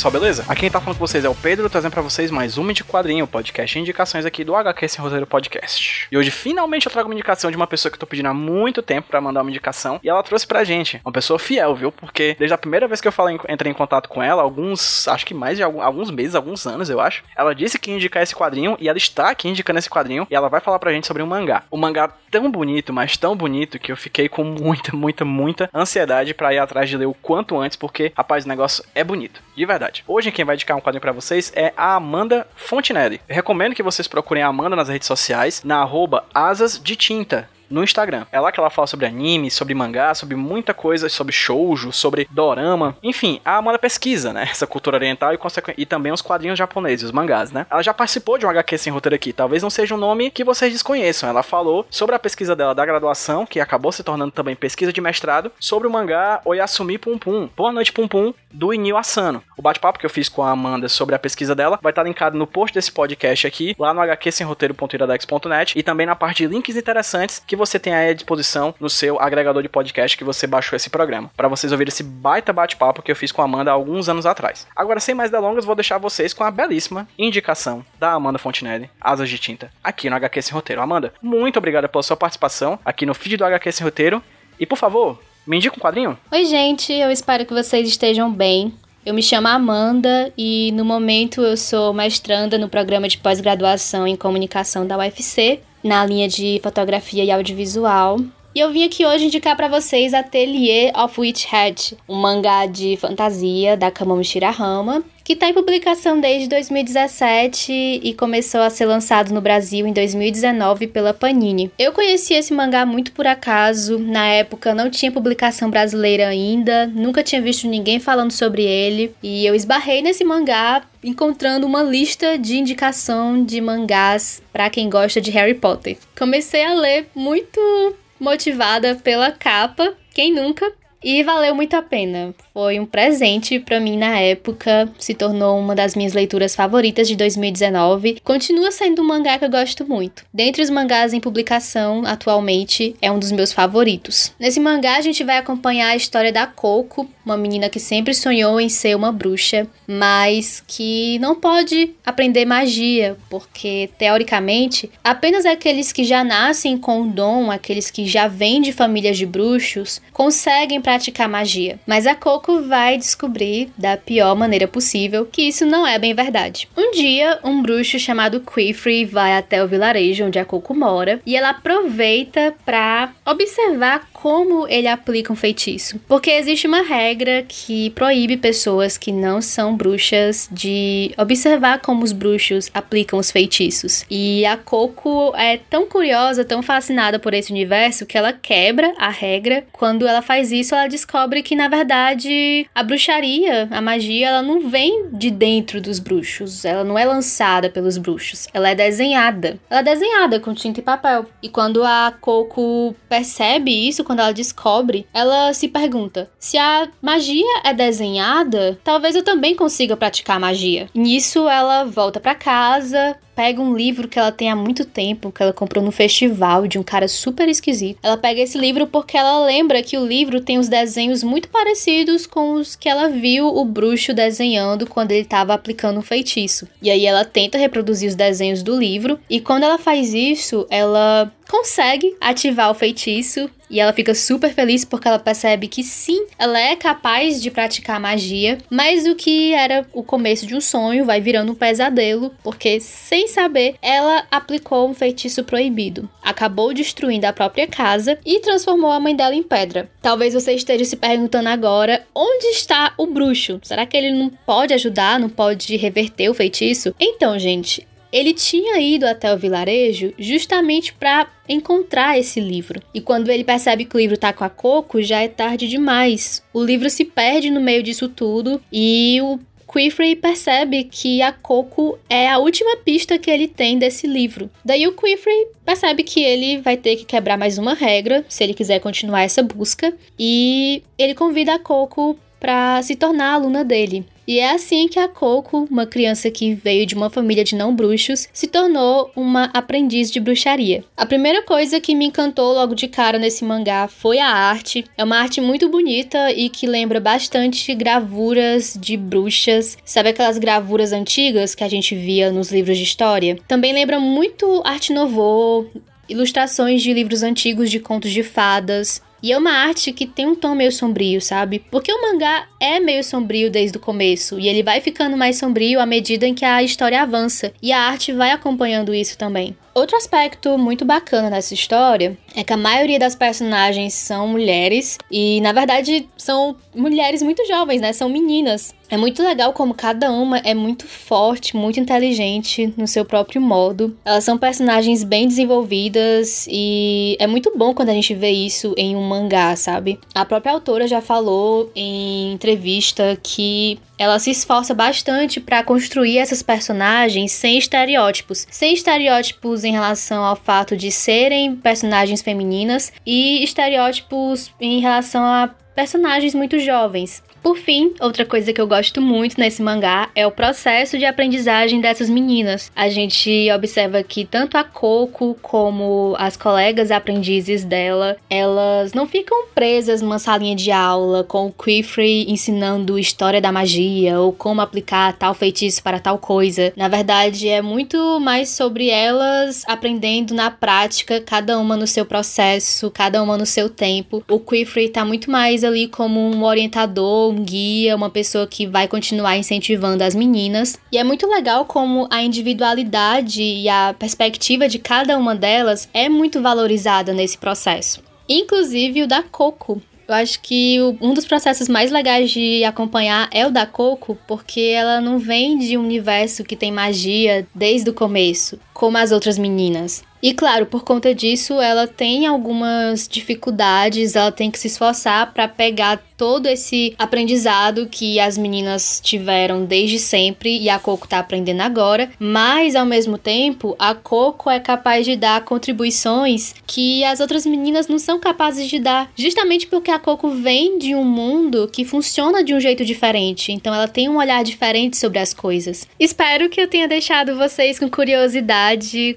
Pessoal, beleza? Aqui quem tá falando com vocês é o Pedro, trazendo pra vocês mais uma de quadrinho, podcast indicações aqui do HQ Sem Roteiro Podcast. E hoje, finalmente, eu trago uma indicação de uma pessoa que eu tô pedindo há muito tempo pra mandar uma indicação, e ela trouxe pra gente. Uma pessoa fiel, viu? Porque desde a primeira vez que eu falei, entrei em contato com ela, alguns, acho que mais de alguns meses, alguns anos, eu acho, ela disse que ia indicar esse quadrinho, e ela está aqui indicando esse quadrinho, e ela vai falar pra gente sobre um mangá. Um mangá tão bonito, mas tão bonito, que eu fiquei com muita, muita, muita ansiedade pra ir atrás de ler o quanto antes, porque, rapaz, o negócio é bonito. De verdade. Hoje quem vai indicar um quadrinho pra vocês é a Amanda Fontinelli. Eu recomendo que vocês procurem a Amanda nas redes sociais, na arroba asas de tinta no Instagram. É lá que ela fala sobre anime, sobre mangá, sobre muita coisa, sobre shoujo, sobre dorama. Enfim, a Amanda pesquisa, né? Essa cultura oriental e, e também os quadrinhos japoneses, os mangás, né? Ela já participou de um HQ sem roteiro aqui. Talvez não seja um nome que vocês desconheçam. Ela falou sobre a pesquisa dela da graduação, que acabou se tornando também pesquisa de mestrado, sobre o mangá Oyasumi Pum Pum. Boa noite, Pum Pum, do Inio Asano. O bate-papo que eu fiz com a Amanda sobre a pesquisa dela vai estar linkado no post desse podcast aqui, lá no hqsemroteiro.iradex.net e também na parte de links interessantes que você tem aí à disposição no seu agregador de podcast que você baixou esse programa, para vocês ouvirem esse baita bate-papo que eu fiz com a Amanda há alguns anos atrás. Agora, sem mais delongas, vou deixar vocês com a belíssima indicação da Amanda Fontinelli, Asas de Tinta, aqui no HQ Sem Roteiro. Amanda, muito obrigada pela sua participação aqui no feed do HQ Sem Roteiro. E por favor, me indica um quadrinho? Oi, gente, eu espero que vocês estejam bem. Eu me chamo Amanda e no momento eu sou mestranda no programa de pós-graduação em comunicação da UFC, na linha de fotografia e audiovisual. E eu vim aqui hoje indicar para vocês Atelier of Witch Hat, um mangá de fantasia da Kamomi Shirahama, que está em publicação desde 2017 e começou a ser lançado no Brasil em 2019 pela Panini. Eu conheci esse mangá muito por acaso, na época não tinha publicação brasileira ainda, nunca tinha visto ninguém falando sobre ele, e eu esbarrei nesse mangá encontrando uma lista de indicação de mangás para quem gosta de Harry Potter. Comecei a ler muito motivada pela capa, quem nunca? E valeu muito a pena. Foi um presente para mim na época, se tornou uma das minhas leituras favoritas de 2019. Continua sendo um mangá que eu gosto muito. Dentre os mangás em publicação atualmente, é um dos meus favoritos. Nesse mangá a gente vai acompanhar a história da Coco, uma menina que sempre sonhou em ser uma bruxa, mas que não pode aprender magia, porque teoricamente apenas aqueles que já nascem com o dom, aqueles que já vêm de famílias de bruxos, conseguem praticar magia. Mas a Coco vai descobrir da pior maneira possível que isso não é bem verdade. Um dia, um bruxo chamado Quifrey vai até o vilarejo onde a Coco mora e ela aproveita para observar como ele aplica um feitiço. Porque existe uma regra que proíbe pessoas que não são bruxas de observar como os bruxos aplicam os feitiços. E a Coco é tão curiosa, tão fascinada por esse universo que ela quebra a regra. Quando ela faz isso, ela descobre que na verdade a bruxaria, a magia, ela não vem de dentro dos bruxos, ela não é lançada pelos bruxos, ela é desenhada. Ela é desenhada com tinta e papel. E quando a Coco percebe isso, quando ela descobre, ela se pergunta: se a magia é desenhada, talvez eu também consiga praticar magia. Nisso ela volta para casa, pega um livro que ela tem há muito tempo, que ela comprou no festival de um cara super esquisito. Ela pega esse livro porque ela lembra que o livro tem os desenhos muito parecidos com os que ela viu o bruxo desenhando quando ele estava aplicando um feitiço. E aí ela tenta reproduzir os desenhos do livro, e quando ela faz isso, ela consegue ativar o feitiço e ela fica super feliz porque ela percebe que sim, ela é capaz de praticar magia, mas o que era o começo de um sonho vai virando um pesadelo, porque sem saber, ela aplicou um feitiço proibido. Acabou destruindo a própria casa e transformou a mãe dela em pedra. Talvez você esteja se perguntando agora: onde está o bruxo? Será que ele não pode ajudar, não pode reverter o feitiço? Então, gente, ele tinha ido até o vilarejo justamente para encontrar esse livro. E quando ele percebe que o livro tá com a Coco, já é tarde demais. O livro se perde no meio disso tudo e o Quifrey percebe que a Coco é a última pista que ele tem desse livro. Daí o Quifrey percebe que ele vai ter que quebrar mais uma regra se ele quiser continuar essa busca e ele convida a Coco para se tornar aluna dele. E é assim que a Coco, uma criança que veio de uma família de não bruxos, se tornou uma aprendiz de bruxaria. A primeira coisa que me encantou logo de cara nesse mangá foi a arte. É uma arte muito bonita e que lembra bastante gravuras de bruxas. Sabe aquelas gravuras antigas que a gente via nos livros de história? Também lembra muito arte nouveau, ilustrações de livros antigos de contos de fadas. E é uma arte que tem um tom meio sombrio, sabe? Porque o mangá é meio sombrio desde o começo e ele vai ficando mais sombrio à medida em que a história avança, e a arte vai acompanhando isso também. Outro aspecto muito bacana nessa história é que a maioria das personagens são mulheres e, na verdade, são mulheres muito jovens, né? São meninas. É muito legal como cada uma é muito forte, muito inteligente no seu próprio modo. Elas são personagens bem desenvolvidas e é muito bom quando a gente vê isso em um mangá, sabe? A própria autora já falou em entrevista que ela se esforça bastante para construir essas personagens sem estereótipos, sem estereótipos em relação ao fato de serem personagens femininas e estereótipos em relação a personagens muito jovens. Por fim, outra coisa que eu gosto muito nesse mangá é o processo de aprendizagem dessas meninas. A gente observa que tanto a Coco como as colegas aprendizes dela, elas não ficam presas numa salinha de aula com o Quifrey ensinando história da magia ou como aplicar tal feitiço para tal coisa. Na verdade, é muito mais sobre elas aprendendo na prática, cada uma no seu processo, cada uma no seu tempo. O Quifrey tá muito mais ali como um orientador um guia, uma pessoa que vai continuar incentivando as meninas. E é muito legal como a individualidade e a perspectiva de cada uma delas é muito valorizada nesse processo. Inclusive o da Coco. Eu acho que um dos processos mais legais de acompanhar é o da Coco, porque ela não vem de um universo que tem magia desde o começo, como as outras meninas. E claro, por conta disso, ela tem algumas dificuldades, ela tem que se esforçar para pegar todo esse aprendizado que as meninas tiveram desde sempre e a Coco tá aprendendo agora, mas ao mesmo tempo, a Coco é capaz de dar contribuições que as outras meninas não são capazes de dar, justamente porque a Coco vem de um mundo que funciona de um jeito diferente, então ela tem um olhar diferente sobre as coisas. Espero que eu tenha deixado vocês com curiosidade,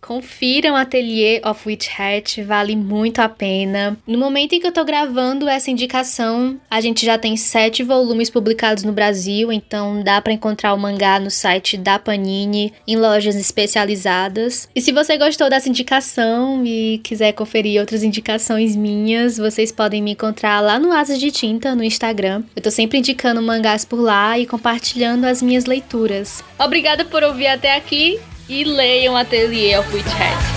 confiram a Atelier of Witch Hat vale muito a pena. No momento em que eu tô gravando essa indicação, a gente já tem sete volumes publicados no Brasil, então dá para encontrar o mangá no site da Panini, em lojas especializadas. E se você gostou dessa indicação e quiser conferir outras indicações minhas, vocês podem me encontrar lá no Asas de Tinta, no Instagram. Eu tô sempre indicando mangás por lá e compartilhando as minhas leituras. Obrigada por ouvir até aqui e leiam Atelier of Witch Hat.